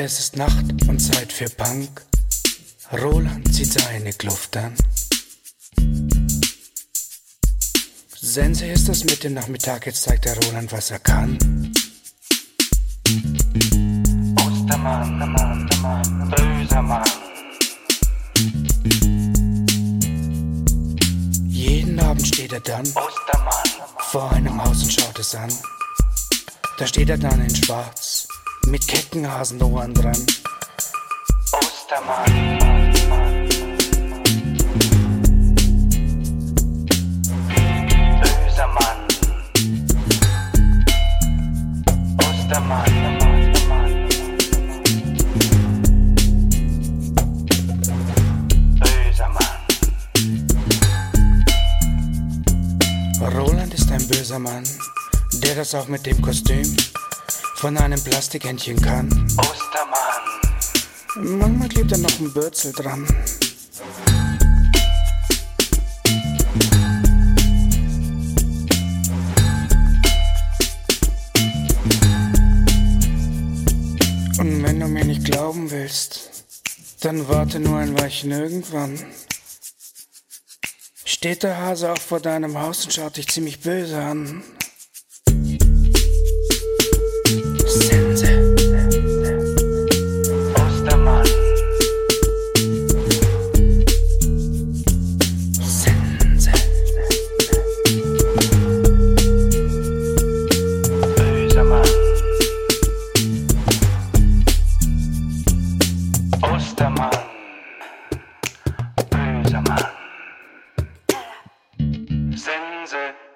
Es ist Nacht und Zeit für Punk. Roland zieht seine Kluft an. Sense ist es mit dem Nachmittag, jetzt zeigt der Roland, was er kann. Ostermann, Mann, Mann, böser Mann. Jeden Abend steht er dann Ostermann, vor einem Haus und schaut es an. Da steht er dann in Schwarz, mit Keckenhasenohren dran. Ostermann, böser Mann. Ostermann, böser Mann. Roland ist ein böser Mann, der das auch mit dem Kostüm von einem Plastikhändchen kann. Ostermann, Manchmal klebt er noch ein Bürzel dran. Und wenn du mir nicht glauben willst, dann warte nur ein Weilchen irgendwann. Steht der Hase auch vor deinem Haus und schaut dich ziemlich böse an. Böser Mann. Sense.